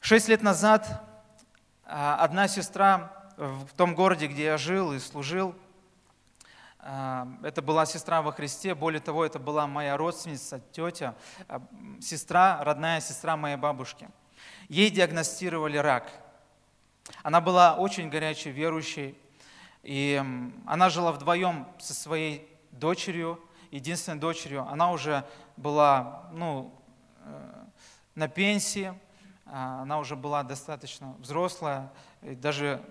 Шесть лет назад а, одна сестра в том городе, где я жил и служил, это была сестра во Христе, более того, это была моя родственница, тетя, сестра, родная сестра моей бабушки. Ей диагностировали рак. Она была очень горячей верующей, и она жила вдвоем со своей дочерью, единственной дочерью. Она уже была ну, э, на пенсии, а, она уже была достаточно взрослая, даже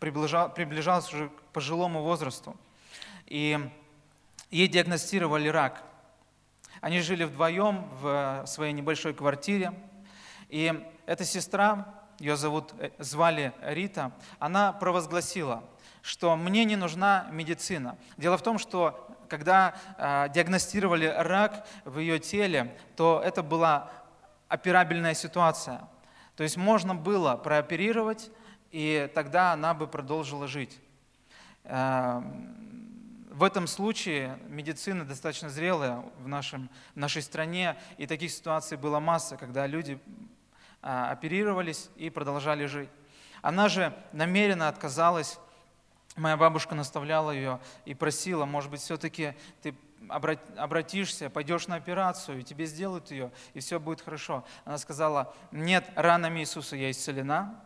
приближалась уже к пожилому возрасту и ей диагностировали рак. Они жили вдвоем в своей небольшой квартире, и эта сестра, ее зовут, э, звали Рита, она провозгласила, что мне не нужна медицина. Дело в том, что когда э, диагностировали рак в ее теле, то это была операбельная ситуация. То есть можно было прооперировать, и тогда она бы продолжила жить. В этом случае медицина достаточно зрелая в, нашем, в нашей стране, и таких ситуаций была масса, когда люди а, оперировались и продолжали жить. Она же намеренно отказалась, моя бабушка наставляла ее и просила, может быть, все-таки ты обратишься, пойдешь на операцию, и тебе сделают ее, и все будет хорошо. Она сказала, нет, ранами Иисуса я исцелена,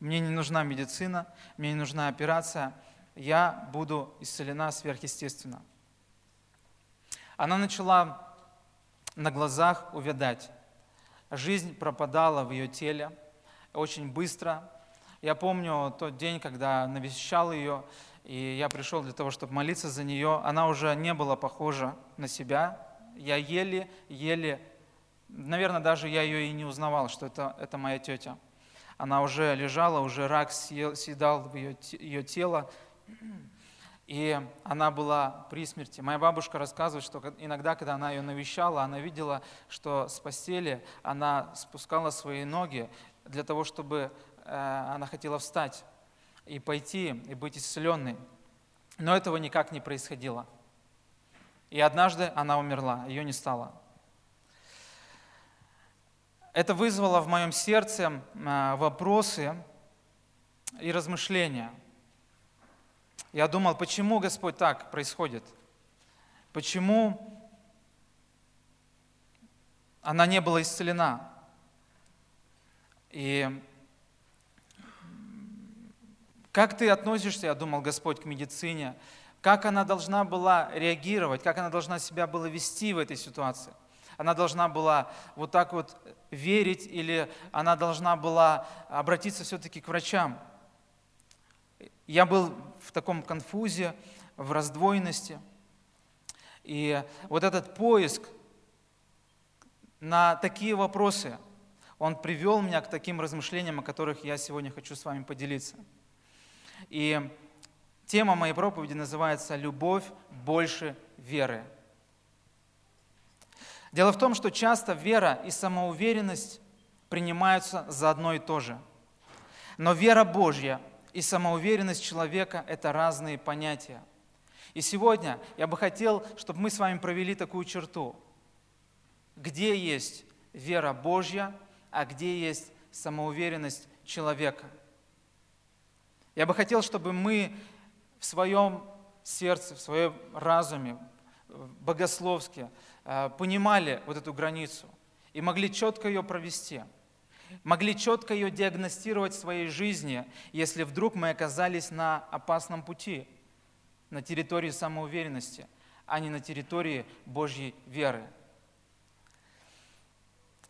мне не нужна медицина, мне не нужна операция – я буду исцелена сверхъестественно. Она начала на глазах увядать. Жизнь пропадала в ее теле очень быстро. Я помню тот день, когда навещал ее, и я пришел для того, чтобы молиться за нее. Она уже не была похожа на себя. Я еле-еле, наверное, даже я ее и не узнавал, что это, это моя тетя. Она уже лежала, уже рак съедал ее, ее тело, и она была при смерти. Моя бабушка рассказывает, что иногда, когда она ее навещала, она видела, что с постели она спускала свои ноги для того, чтобы э, она хотела встать и пойти, и быть исцеленной. Но этого никак не происходило. И однажды она умерла, ее не стало. Это вызвало в моем сердце э, вопросы и размышления – я думал, почему, Господь, так происходит? Почему она не была исцелена? И как ты относишься, я думал, Господь, к медицине? Как она должна была реагировать? Как она должна себя была вести в этой ситуации? Она должна была вот так вот верить или она должна была обратиться все-таки к врачам? Я был в таком конфузе, в раздвоенности. И вот этот поиск на такие вопросы, он привел меня к таким размышлениям, о которых я сегодня хочу с вами поделиться. И тема моей проповеди называется «Любовь больше веры». Дело в том, что часто вера и самоуверенность принимаются за одно и то же. Но вера Божья и самоуверенность человека – это разные понятия. И сегодня я бы хотел, чтобы мы с вами провели такую черту. Где есть вера Божья, а где есть самоуверенность человека. Я бы хотел, чтобы мы в своем сердце, в своем разуме, богословски э, понимали вот эту границу и могли четко ее провести – могли четко ее диагностировать в своей жизни, если вдруг мы оказались на опасном пути, на территории самоуверенности, а не на территории Божьей веры.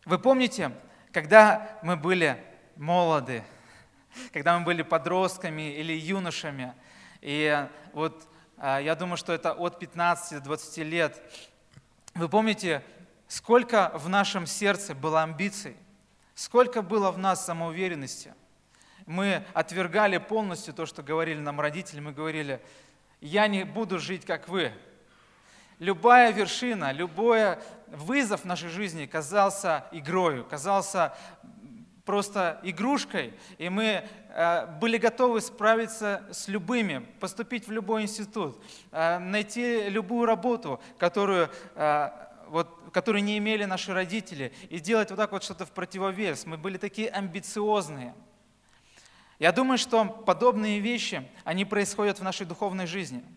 Вы помните, когда мы были молоды, когда мы были подростками или юношами, и вот а, я думаю, что это от 15 до 20 лет, вы помните, сколько в нашем сердце было амбиций – Сколько было в нас самоуверенности. Мы отвергали полностью то, что говорили нам родители. Мы говорили, я не буду жить, как вы. любая вершина, любой вызов в нашей жизни казался игрою, казался просто игрушкой, и мы э, были готовы справиться с любыми, поступить в любой институт, э, найти любую работу, которую, э, вот, которую не имели наши родители, и делать вот так вот что-то в противовес. Мы были такие амбициозные. Я думаю, что подобные вещи, они происходят в нашей духовной жизни –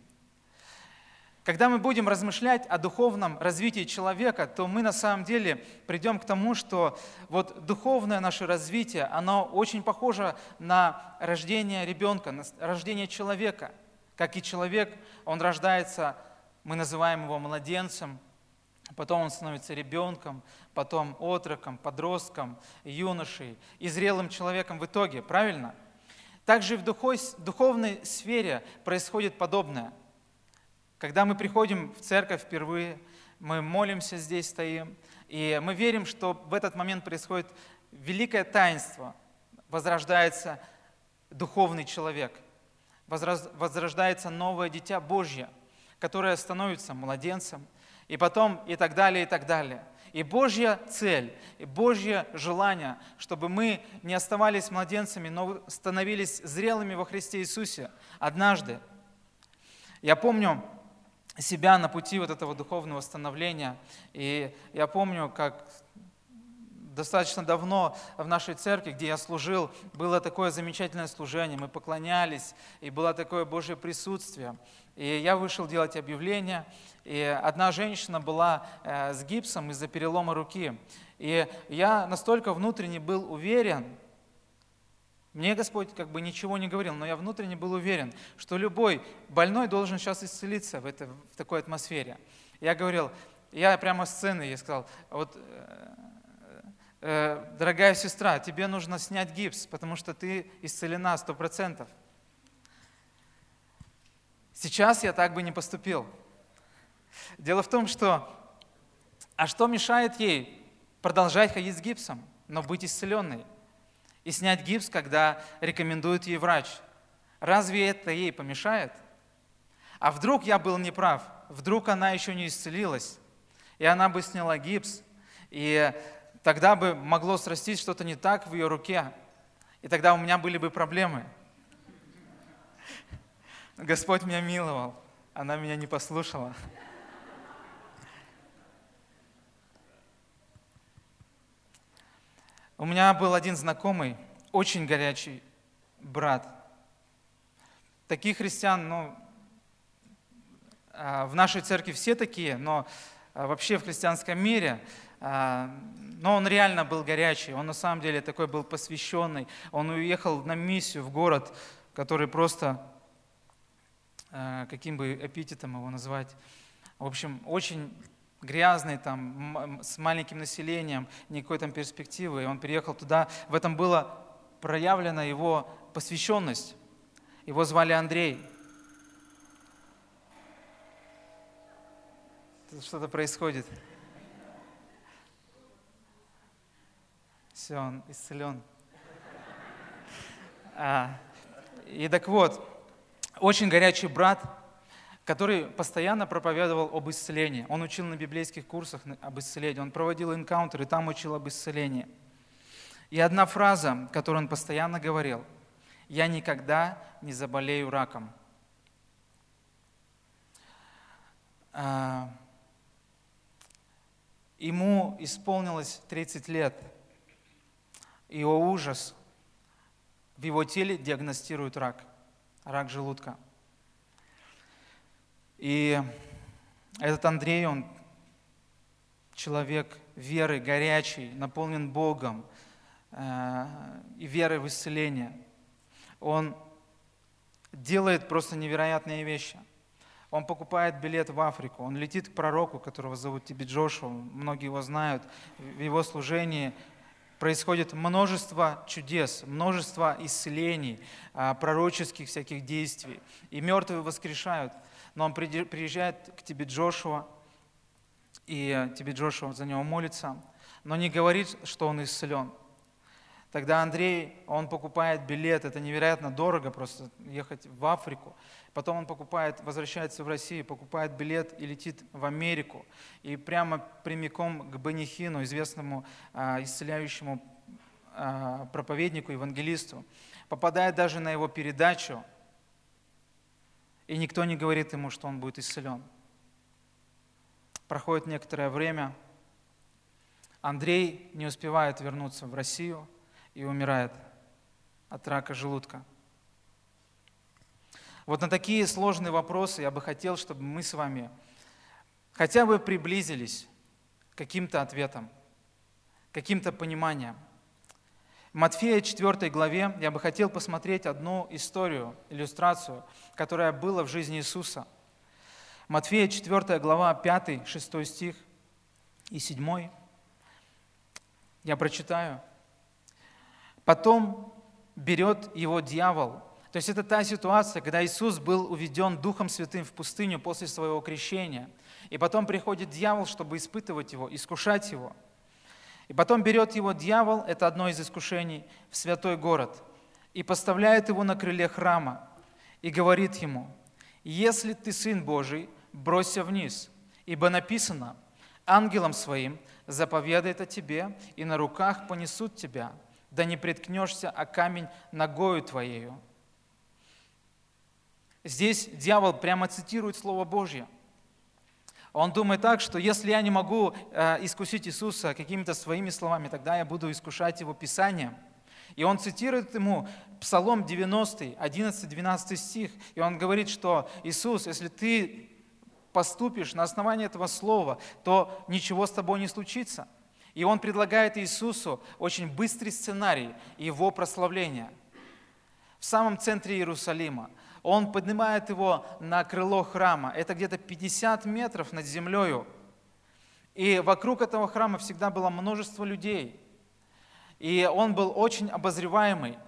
когда мы будем размышлять о духовном развитии человека, то мы на самом деле придем к тому, что вот духовное наше развитие, оно очень похоже на рождение ребенка, на рождение человека. Как и человек, он рождается, мы называем его младенцем, потом он становится ребенком, потом отроком, подростком, юношей и зрелым человеком в итоге, правильно? Также в духовной сфере происходит подобное – когда мы приходим в церковь впервые, мы молимся здесь, стоим, и мы верим, что в этот момент происходит великое таинство, возрождается духовный человек, возрождается новое дитя Божье, которое становится младенцем, и потом и так далее, и так далее. И Божья цель, и Божье желание, чтобы мы не оставались младенцами, но становились зрелыми во Христе Иисусе однажды. Я помню, себя на пути вот этого духовного становления. И я помню, как достаточно давно в нашей церкви, где я служил, было такое замечательное служение, мы поклонялись, и было такое Божье присутствие. И я вышел делать объявление, и одна женщина была э, с гипсом из-за перелома руки. И я настолько внутренне был уверен, мне Господь как бы ничего не говорил, но я внутренне был уверен, что любой больной должен сейчас исцелиться в, это, в такой атмосфере. Я говорил, я прямо сцены ей сказал, вот, э, э, дорогая сестра, тебе нужно снять гипс, потому что ты исцелена сто процентов. Сейчас я так бы не поступил. Дело в том, что, а что мешает ей продолжать ходить с гипсом, но быть исцеленной? и снять гипс, когда рекомендует ей врач. Разве это ей помешает? А вдруг я был неправ? Вдруг она еще не исцелилась? И она бы сняла гипс, и тогда бы могло срастись что-то не так в ее руке, и тогда у меня были бы проблемы. Господь меня миловал, она меня не послушала. У меня был один знакомый, очень горячий брат. Таких христиан, ну, а, в нашей церкви все такие, но а, вообще в христианском мире, а, но он реально был горячий, он на самом деле такой был посвященный. Он уехал на миссию в город, который просто, каким бы эпитетом его назвать, в общем, очень грязный, там, с маленьким населением, никакой там перспективы. И он переехал туда. В этом была проявлена его посвященность. Его звали Андрей. Что-то происходит. Все, он исцелен. А, и так вот, очень горячий брат, который постоянно проповедовал об исцелении. Он учил на библейских курсах об исцелении, он проводил энкаунтеры, там учил об исцелении. И одна фраза, которую он постоянно говорил, «Я никогда не заболею раком». А, ему исполнилось 30 лет, и о ужас, в его теле диагностируют рак, рак желудка – и этот Андрей, он человек веры, горячий, наполнен Богом э, и верой в исцеление. Он делает просто невероятные вещи. Он покупает билет в Африку, он летит к пророку, которого зовут Тиби Джошуа, многие его знают. В его служении происходит множество чудес, множество исцелений, э, пророческих всяких действий. И мертвые воскрешают – но он приезжает к тебе Джошуа, и тебе Джошуа за него молится, но не говорит, что он исцелен. Тогда Андрей, он покупает билет, это невероятно дорого просто ехать в Африку. Потом он покупает, возвращается в Россию, покупает билет и летит в Америку. И прямо прямиком к Бенихину, известному а, исцеляющему а, проповеднику, евангелисту. Попадает даже на его передачу, и никто не говорит ему, что он будет исцелен. Проходит некоторое время, Андрей не успевает вернуться в Россию и умирает от рака желудка. Вот на такие сложные вопросы я бы хотел, чтобы мы с вами хотя бы приблизились к каким-то ответам, каким-то пониманиям. Матфея 4 главе я бы хотел посмотреть одну историю, иллюстрацию, которая была в жизни Иисуса. Матфея 4 глава 5, 6 стих и 7. Я прочитаю. Потом берет его дьявол то есть это та ситуация, когда Иисус был уведен Духом Святым в пустыню после своего крещения. И потом приходит дьявол, чтобы испытывать его, искушать его. И потом берет его дьявол, это одно из искушений, в святой город, и поставляет его на крыле храма, и говорит ему, «Если ты Сын Божий, бросься вниз, ибо написано, ангелам своим заповедает о тебе, и на руках понесут тебя, да не приткнешься о камень ногою твоею». Здесь дьявол прямо цитирует Слово Божье. Он думает так, что если я не могу э, искусить Иисуса какими-то своими словами, тогда я буду искушать Его Писанием. И он цитирует ему Псалом 90, 11-12 стих, и он говорит, что Иисус, если ты поступишь на основании этого слова, то ничего с тобой не случится. И он предлагает Иисусу очень быстрый сценарий его прославления. В самом центре Иерусалима – он поднимает его на крыло храма. Это где-то 50 метров над землею. И вокруг этого храма всегда было множество людей. И он был очень обозреваемый.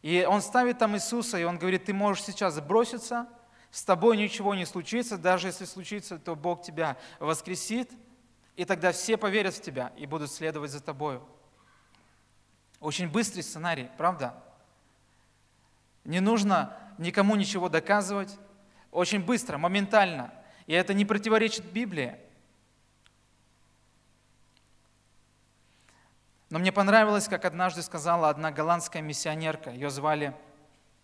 И он ставит там Иисуса, и он говорит, ты можешь сейчас броситься, с тобой ничего не случится, даже если случится, то Бог тебя воскресит, и тогда все поверят в тебя и будут следовать за тобою. Очень быстрый сценарий, правда? Не нужно никому ничего доказывать, очень быстро, моментально. И это не противоречит Библии. Но мне понравилось, как однажды сказала одна голландская миссионерка, ее звали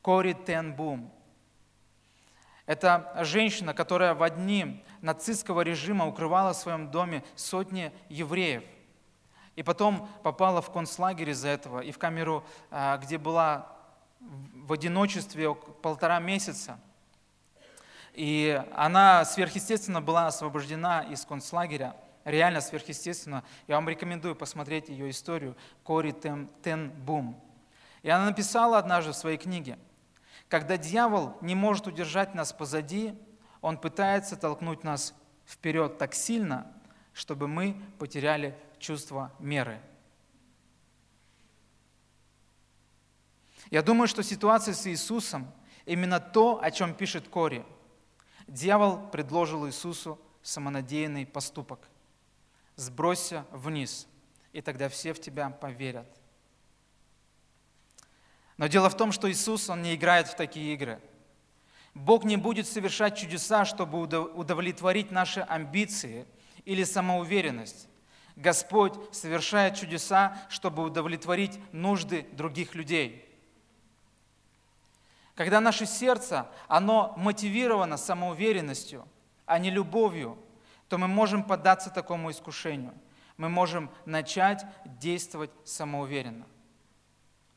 Кори Тенбум. Это женщина, которая в дни нацистского режима укрывала в своем доме сотни евреев. И потом попала в концлагерь из-за этого и в камеру, а, где была в одиночестве полтора месяца. И она сверхъестественно была освобождена из концлагеря, реально сверхъестественно. Я вам рекомендую посмотреть ее историю Кори Тен, Тен Бум. И она написала однажды в своей книге, когда дьявол не может удержать нас позади, он пытается толкнуть нас вперед так сильно, чтобы мы потеряли чувство меры. Я думаю, что ситуация с Иисусом именно то, о чем пишет Кори. Дьявол предложил Иисусу самонадеянный поступок. Сбросься вниз, и тогда все в тебя поверят. Но дело в том, что Иисус, Он не играет в такие игры. Бог не будет совершать чудеса, чтобы удовлетворить наши амбиции или самоуверенность. Господь совершает чудеса, чтобы удовлетворить нужды других людей – когда наше сердце, оно мотивировано самоуверенностью, а не любовью, то мы можем поддаться такому искушению. Мы можем начать действовать самоуверенно.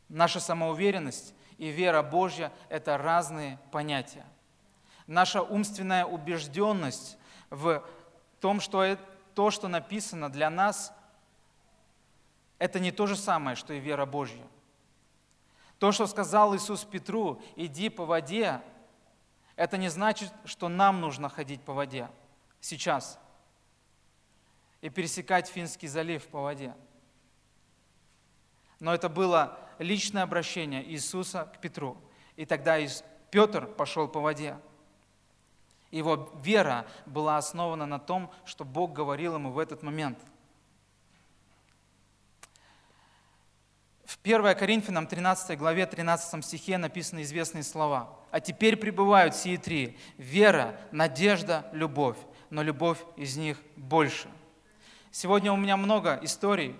Наша самоуверенность и вера Божья – это разные понятия. Наша умственная убежденность в том, что то, что написано для нас, это не то же самое, что и вера Божья – то, что сказал Иисус Петру, иди по воде, это не значит, что нам нужно ходить по воде сейчас и пересекать Финский залив по воде. Но это было личное обращение Иисуса к Петру. И тогда Петр пошел по воде. Его вера была основана на том, что Бог говорил ему в этот момент – В 1 Коринфянам 13 главе 13 стихе написаны известные слова. «А теперь пребывают сии три – вера, надежда, любовь, но любовь из них больше». Сегодня у меня много историй,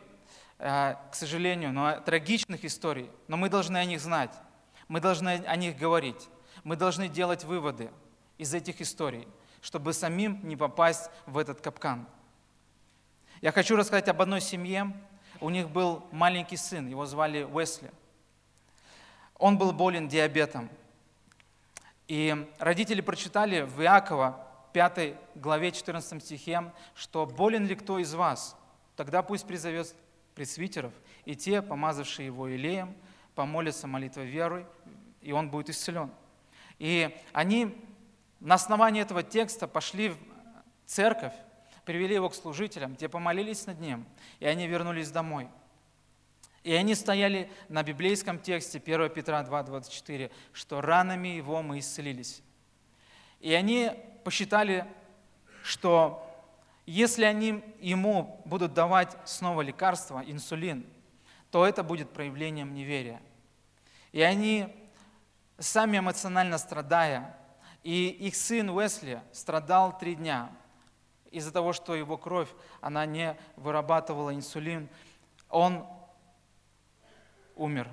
э, к сожалению, но трагичных историй, но мы должны о них знать, мы должны о них говорить, мы должны делать выводы из этих историй, чтобы самим не попасть в этот капкан. Я хочу рассказать об одной семье, у них был маленький сын, его звали Уэсли. Он был болен диабетом. И родители прочитали в Иакова 5 главе 14 стихе, что «болен ли кто из вас? Тогда пусть призовет пресвитеров, и те, помазавшие его елеем, помолятся молитвой веры, и он будет исцелен». И они на основании этого текста пошли в церковь, привели его к служителям, те помолились над ним, и они вернулись домой. И они стояли на библейском тексте 1 Петра 2,24, что ранами его мы исцелились. И они посчитали, что если они ему будут давать снова лекарство, инсулин, то это будет проявлением неверия. И они, сами эмоционально страдая, и их сын Уэсли страдал три дня – из-за того, что его кровь, она не вырабатывала инсулин, он умер.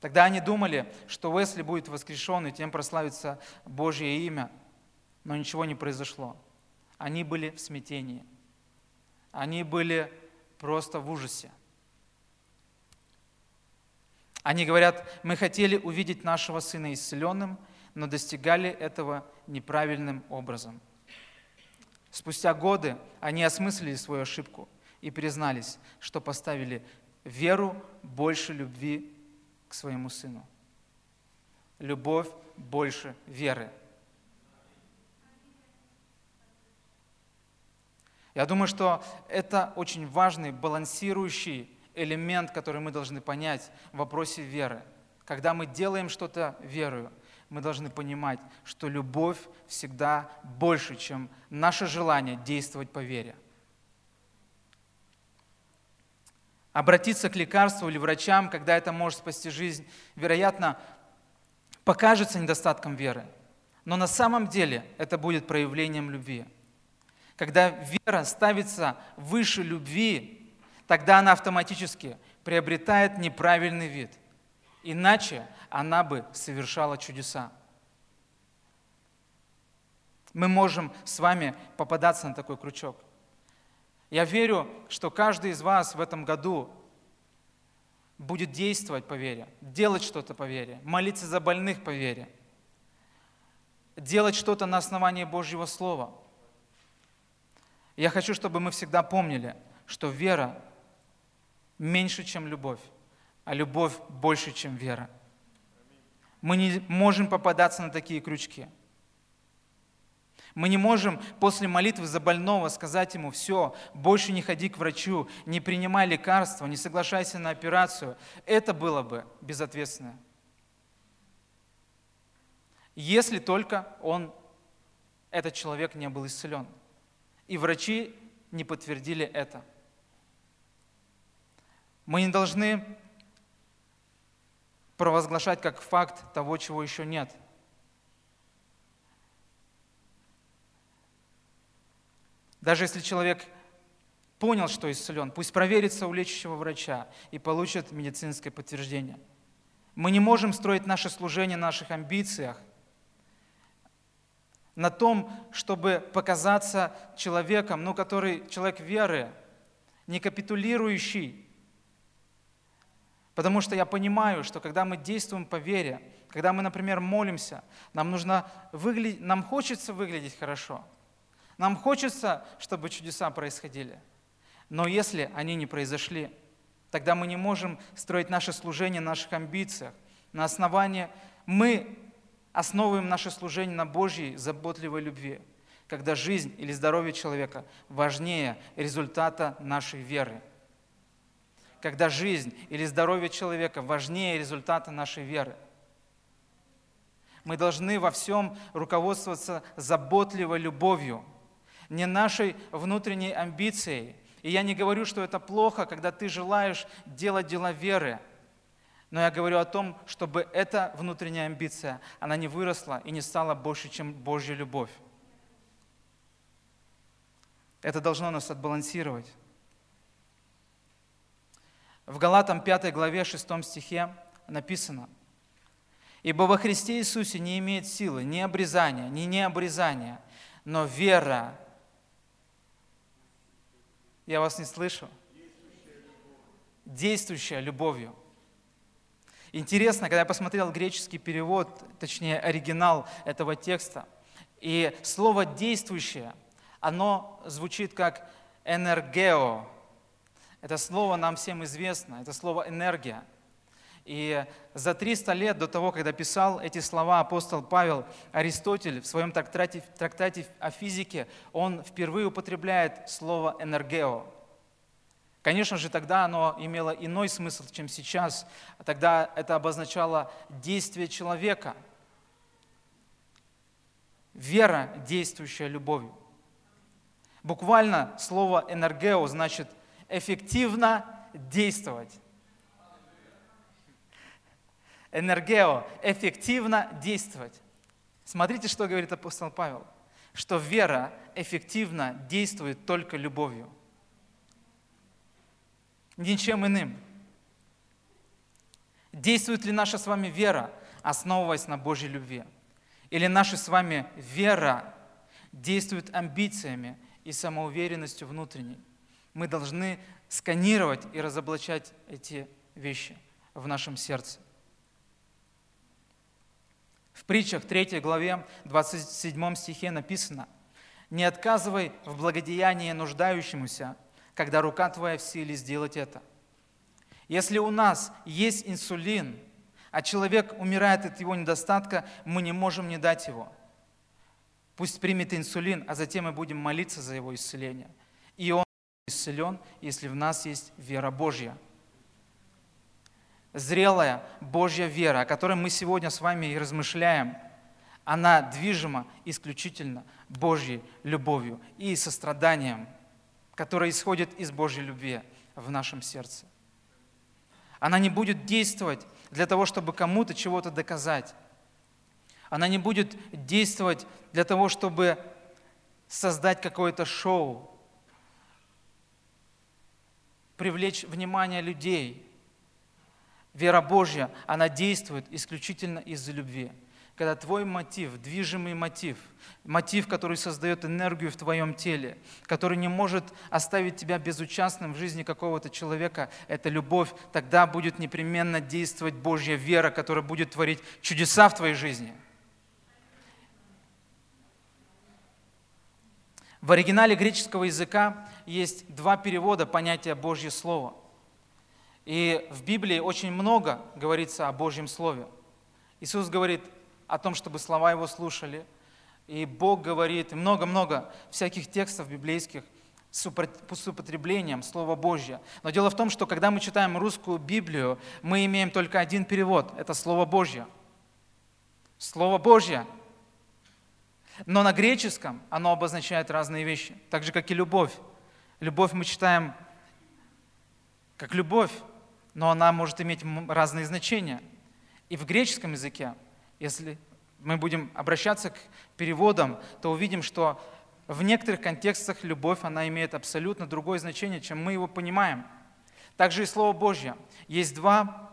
Тогда они думали, что Уэсли будет воскрешен, и тем прославится Божье имя, но ничего не произошло. Они были в смятении. Они были просто в ужасе. Они говорят, мы хотели увидеть нашего сына исцеленным, но достигали этого неправильным образом – Спустя годы они осмыслили свою ошибку и признались, что поставили веру больше любви к своему сыну. Любовь больше веры. Я думаю, что это очень важный балансирующий элемент, который мы должны понять в вопросе веры. Когда мы делаем что-то верою, мы должны понимать, что любовь всегда больше, чем наше желание действовать по вере. Обратиться к лекарству или врачам, когда это может спасти жизнь, вероятно, покажется недостатком веры. Но на самом деле это будет проявлением любви. Когда вера ставится выше любви, тогда она автоматически приобретает неправильный вид. Иначе она бы совершала чудеса. Мы можем с вами попадаться на такой крючок. Я верю, что каждый из вас в этом году будет действовать по вере, делать что-то по вере, молиться за больных по вере, делать что-то на основании Божьего Слова. Я хочу, чтобы мы всегда помнили, что вера меньше, чем любовь, а любовь больше, чем вера. Мы не можем попадаться на такие крючки. Мы не можем после молитвы за больного сказать ему, все, больше не ходи к врачу, не принимай лекарства, не соглашайся на операцию. Это было бы безответственно. Если только он, этот человек не был исцелен. И врачи не подтвердили это. Мы не должны провозглашать как факт того, чего еще нет. Даже если человек понял, что исцелен, пусть проверится у лечащего врача и получит медицинское подтверждение. Мы не можем строить наше служение на наших амбициях, на том, чтобы показаться человеком, ну, который человек веры, не капитулирующий Потому что я понимаю, что когда мы действуем по вере, когда мы, например, молимся, нам, нужно выглядеть, нам хочется выглядеть хорошо. Нам хочется, чтобы чудеса происходили. Но если они не произошли, тогда мы не можем строить наше служение на наших амбициях. На основании мы основываем наше служение на Божьей заботливой любви, когда жизнь или здоровье человека важнее результата нашей веры когда жизнь или здоровье человека важнее результата нашей веры. Мы должны во всем руководствоваться заботливой любовью, не нашей внутренней амбицией И я не говорю, что это плохо, когда ты желаешь делать дела веры. Но я говорю о том, чтобы эта внутренняя амбиция, она не выросла и не стала больше, чем Божья любовь. Это должно нас отбалансировать. В Галатам 5 главе 6 стихе написано, «Ибо во Христе Иисусе не имеет силы ни обрезания, ни необрезания, но вера». Я вас не слышу. Действующая любовью. Интересно, когда я посмотрел греческий перевод, точнее оригинал этого текста, и слово «действующее», оно звучит как «энергео», это слово нам всем известно, это слово «энергия». И за 300 лет до того, когда писал эти слова апостол Павел, Аристотель в своем трактате, трактате о физике, он впервые употребляет слово «энергео». Конечно же, тогда оно имело иной смысл, чем сейчас. Тогда это обозначало действие человека. Вера, действующая любовью. Буквально слово «энергео» значит – эффективно действовать. Энергео, эффективно действовать. Смотрите, что говорит апостол Павел, что вера эффективно действует только любовью. Ничем иным. Действует ли наша с вами вера, основываясь на Божьей любви? Или наша с вами вера действует амбициями и самоуверенностью внутренней? Мы должны сканировать и разоблачать эти вещи в нашем сердце. В притчах 3 главе 27 стихе написано, «Не отказывай в благодеянии нуждающемуся, когда рука твоя в силе сделать это». Если у нас есть инсулин, а человек умирает от его недостатка, мы не можем не дать его. Пусть примет инсулин, а затем мы будем молиться за его исцеление. И он исцелен, если в нас есть вера Божья. Зрелая Божья вера, о которой мы сегодня с вами и размышляем, она движима исключительно Божьей любовью и состраданием, которое исходит из Божьей любви в нашем сердце. Она не будет действовать для того, чтобы кому-то чего-то доказать. Она не будет действовать для того, чтобы создать какое-то шоу, привлечь внимание людей. Вера Божья, она действует исключительно из-за любви. Когда твой мотив, движимый мотив, мотив, который создает энергию в твоем теле, который не может оставить тебя безучастным в жизни какого-то человека, это любовь, тогда будет непременно действовать Божья вера, которая будет творить чудеса в твоей жизни – В оригинале греческого языка есть два перевода понятия Божье Слово. И в Библии очень много говорится о Божьем Слове. Иисус говорит о том, чтобы слова Его слушали. И Бог говорит, много-много всяких текстов библейских с употреблением Слова Божье. Но дело в том, что когда мы читаем русскую Библию, мы имеем только один перевод – это Слово Божье. Слово Божье – но на греческом оно обозначает разные вещи, так же, как и любовь. Любовь мы читаем как любовь, но она может иметь разные значения. И в греческом языке, если мы будем обращаться к переводам, то увидим, что в некоторых контекстах любовь, она имеет абсолютно другое значение, чем мы его понимаем. Также и Слово Божье. Есть два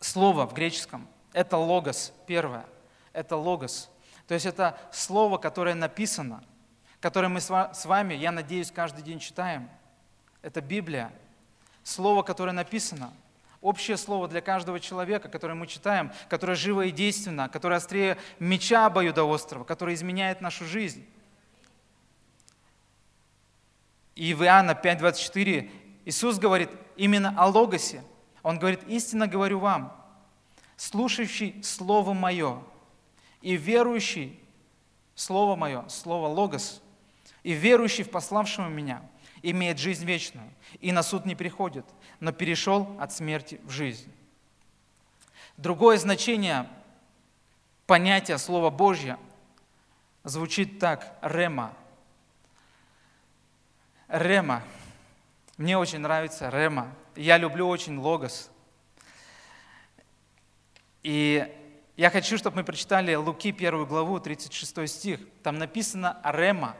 слова в греческом. Это логос, первое. Это логос. То есть это слово, которое написано, которое мы с вами, я надеюсь, каждый день читаем. Это Библия. Слово, которое написано. Общее слово для каждого человека, которое мы читаем, которое живо и действенно, которое острее меча обоюдоострого, которое изменяет нашу жизнь. И в Иоанна 5.24 Иисус говорит именно о Логосе. Он говорит, истинно говорю вам, слушающий Слово Мое и верующий, Слово Мое, Слово Логос, и верующий в пославшего меня имеет жизнь вечную, и на суд не приходит, но перешел от смерти в жизнь. Другое значение понятия Слова Божье звучит так – рема. Рема. Мне очень нравится Рема. Я люблю очень Логос. И я хочу, чтобы мы прочитали Луки, первую главу, 36 стих. Там написано Рема.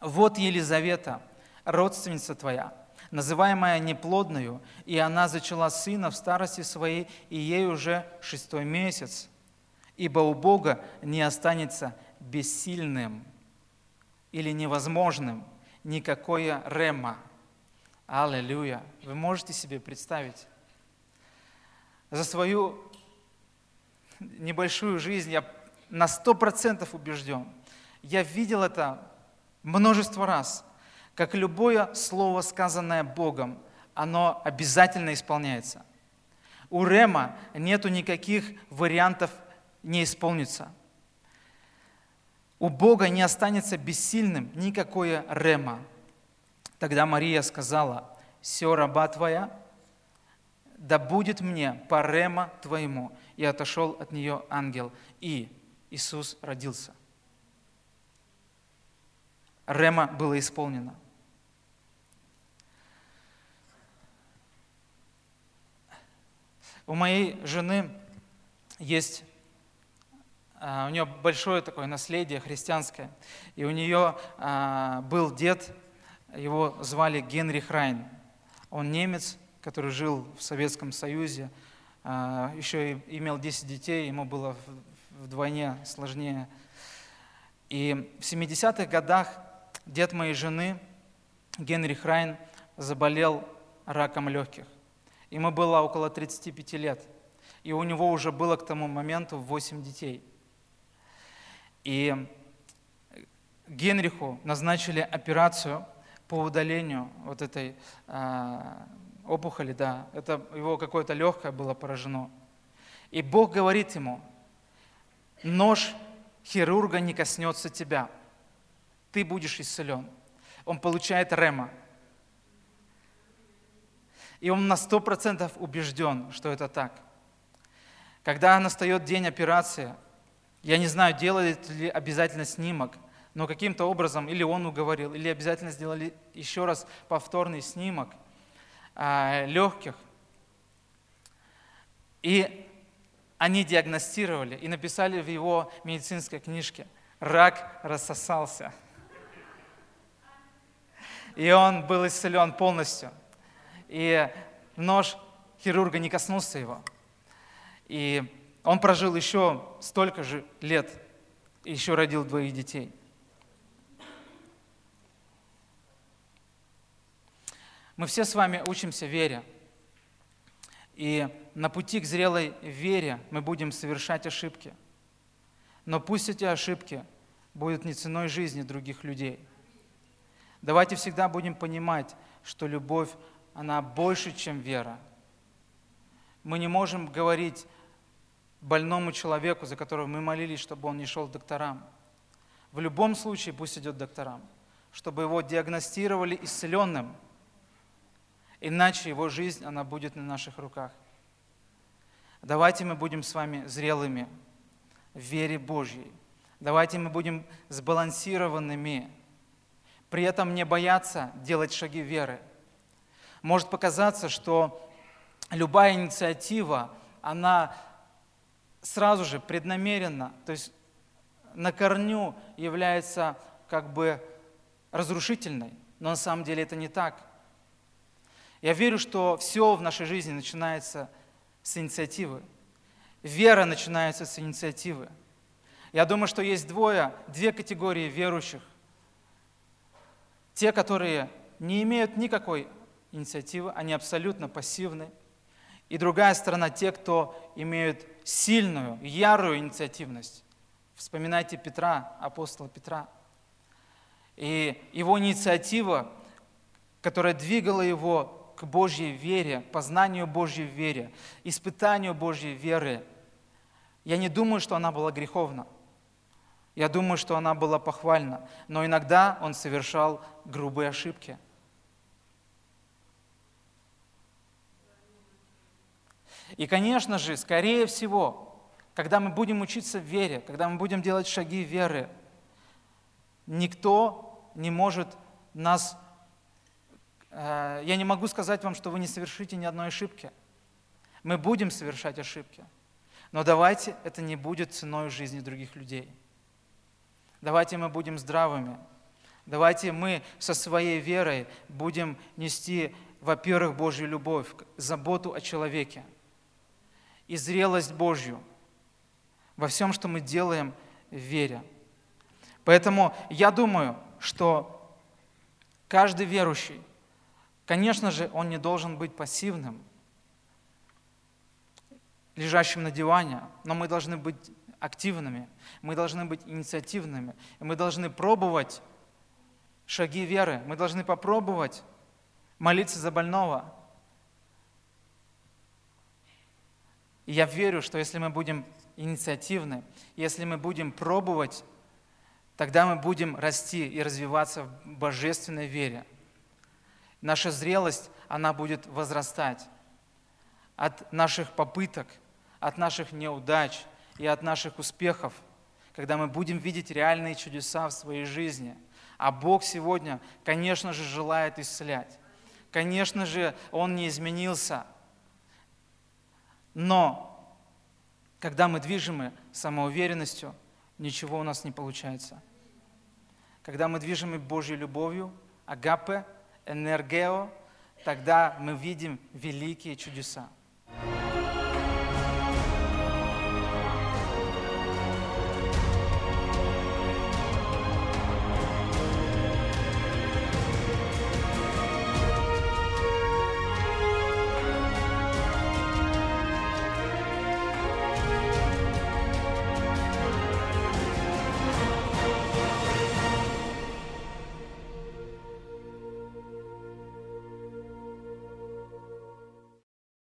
«Вот Елизавета, родственница твоя, называемая неплодную, и она зачала сына в старости своей, и ей уже шестой месяц. Ибо у Бога не останется бессильным или невозможным никакое рема. Аллилуйя. Вы можете себе представить? За свою небольшую жизнь я на сто процентов убежден. Я видел это множество раз, как любое слово, сказанное Богом, оно обязательно исполняется. У Рема нету никаких вариантов не исполнится. У Бога не останется бессильным никакое Рема. Тогда Мария сказала, «Все раба твоя, да будет мне по Рема твоему». И отошел от нее ангел, и Иисус родился. Рема было исполнено. У моей жены есть, а, у нее большое такое наследие христианское, и у нее а, был дед, его звали Генрих Райн. Он немец, который жил в Советском Союзе, а, еще имел 10 детей, ему было вдвойне сложнее. И в 70-х годах дед моей жены, Генрих Райн, заболел раком легких. Ему было около 35 лет, и у него уже было к тому моменту 8 детей. И Генриху назначили операцию по удалению вот этой а, опухоли, да, это его какое-то легкое было поражено. И Бог говорит ему, нож хирурга не коснется тебя, ты будешь исцелен. Он получает рема – и он на сто процентов убежден, что это так. Когда настает день операции, я не знаю, делает ли обязательно снимок, но каким-то образом или он уговорил, или обязательно сделали еще раз повторный снимок а, легких. И они диагностировали и написали в его медицинской книжке, рак рассосался. И он был исцелен полностью – и нож хирурга не коснулся его. И он прожил еще столько же лет, и еще родил двоих детей. Мы все с вами учимся вере. И на пути к зрелой вере мы будем совершать ошибки. Но пусть эти ошибки будут не ценой жизни других людей. Давайте всегда будем понимать, что любовь она больше, чем вера. Мы не можем говорить больному человеку, за которого мы молились, чтобы он не шел к докторам. В любом случае пусть идет к докторам, чтобы его диагностировали исцеленным, иначе его жизнь, она будет на наших руках. Давайте мы будем с вами зрелыми в вере Божьей. Давайте мы будем сбалансированными, при этом не бояться делать шаги веры – может показаться, что любая инициатива, она сразу же преднамеренно, то есть на корню является как бы разрушительной, но на самом деле это не так. Я верю, что все в нашей жизни начинается с инициативы. Вера начинается с инициативы. Я думаю, что есть двое, две категории верующих. Те, которые не имеют никакой инициативы, они абсолютно пассивны. И другая сторона, те, кто имеют сильную, ярую инициативность. Вспоминайте Петра, апостола Петра. И его инициатива, которая двигала его к Божьей вере, познанию Божьей вере, испытанию Божьей веры, я не думаю, что она была греховна. Я думаю, что она была похвальна. Но иногда он совершал грубые ошибки – И, конечно же, скорее всего, когда мы будем учиться в вере, когда мы будем делать шаги веры, никто не может нас... э, Я не могу сказать вам, что вы не совершите ни одной ошибки. Мы будем совершать ошибки. Но давайте это не будет ценой жизни других людей. Давайте мы будем здравыми. Давайте мы со своей верой будем нести, во-первых, Божью любовь, заботу о человеке и зрелость Божью во всем, что мы делаем в вере. Поэтому я думаю, что каждый верующий, конечно же, он не должен быть пассивным, лежащим на диване, но мы должны быть активными, мы должны быть инициативными, мы должны пробовать шаги веры, мы должны попробовать молиться за больного. И я верю, что если мы будем инициативны, если мы будем пробовать, тогда мы будем расти и развиваться в божественной вере. Наша зрелость, она будет возрастать от наших попыток, от наших неудач и от наших успехов, когда мы будем видеть реальные чудеса в своей жизни. А Бог сегодня, конечно же, желает исцелять. Конечно же, Он не изменился. Но когда мы движимы самоуверенностью, ничего у нас не получается. Когда мы движимы Божьей любовью, агапе, энергео, тогда мы видим великие чудеса.